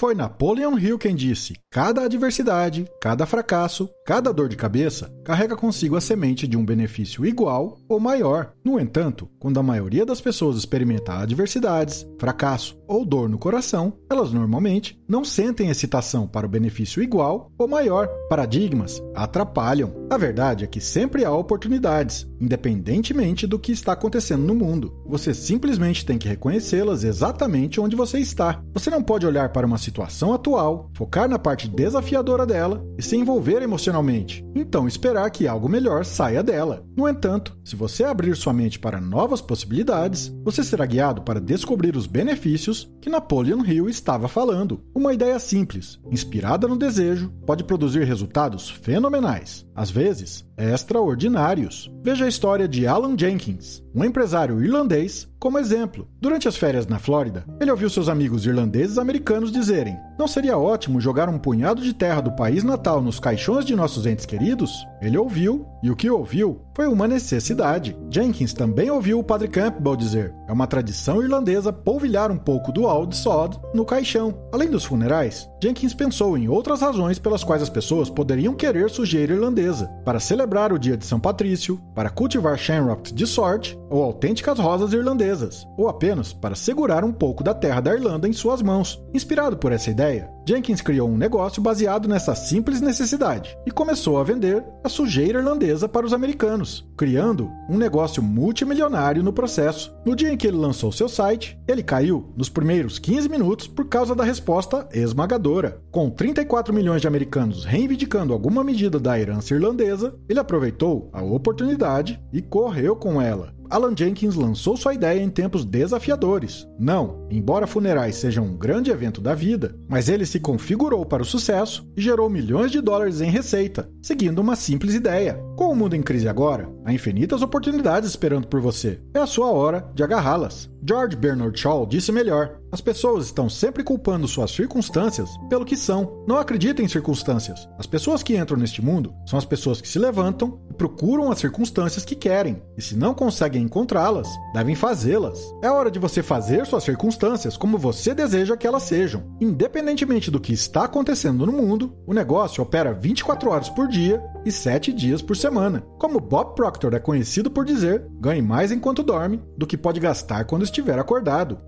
Foi Napoleon Hill quem disse: cada adversidade, cada fracasso, cada dor de cabeça carrega consigo a semente de um benefício igual ou maior. No entanto, quando a maioria das pessoas experimenta adversidades, fracasso ou dor no coração, elas normalmente não sentem excitação para o benefício igual ou maior. Paradigmas atrapalham. A verdade é que sempre há oportunidades, independentemente do que está acontecendo no mundo. Você simplesmente tem que reconhecê-las exatamente onde você está. Você não pode olhar para uma situação atual, focar na parte desafiadora dela e se envolver emocionalmente, então esperar que algo melhor saia dela. No entanto, se você abrir sua mente para novas possibilidades, você será guiado para descobrir os benefícios que Napoleon Hill estava falando. Uma ideia simples, inspirada no desejo, pode produzir resultados fenomenais, às vezes extraordinários. Veja a história de Alan Jenkins, um empresário irlandês, como exemplo. Durante as férias na Flórida, ele ouviu seus amigos irlandeses americanos dizerem: Não seria ótimo jogar um punhado de terra do país natal nos caixões de nossos entes queridos? Ele ouviu, e o que ouviu foi uma necessidade. Jenkins também ouviu o padre Campbell dizer: É uma tradição irlandesa polvilhar um pouco do Old Sod no caixão. Além dos funerais, Jenkins pensou em outras razões pelas quais as pessoas poderiam querer sujeira irlandesa para celebrar o dia de São Patrício, para cultivar shamrock de sorte ou autênticas rosas irlandesas, ou apenas para segurar um pouco da terra da Irlanda em suas mãos. Inspirado por essa ideia, Jenkins criou um negócio baseado nessa simples necessidade e começou a vender a sujeira irlandesa para os americanos, criando um negócio multimilionário no processo. No dia em que ele lançou seu site, ele caiu nos primeiros 15 minutos por causa da resposta esmagadora. Com 34 milhões de americanos reivindicando alguma medida da herança irlandesa, ele aproveitou a oportunidade e correu com ela. Alan Jenkins lançou sua ideia em tempos desafiadores. Não, embora funerais sejam um grande evento da vida, mas ele se configurou para o sucesso e gerou milhões de dólares em receita, seguindo uma simples ideia. Com o mundo em crise agora, há infinitas oportunidades esperando por você. É a sua hora de agarrá-las. George Bernard Shaw disse melhor: as pessoas estão sempre culpando suas circunstâncias pelo que são. Não acreditem em circunstâncias. As pessoas que entram neste mundo são as pessoas que se levantam e procuram as circunstâncias que querem. E se não conseguem encontrá-las, devem fazê-las. É hora de você fazer suas circunstâncias como você deseja que elas sejam. Independentemente do que está acontecendo no mundo, o negócio opera 24 horas por dia e 7 dias por semana. Como Bob Proctor é conhecido por dizer, ganhe mais enquanto dorme do que pode gastar quando estiver acordado.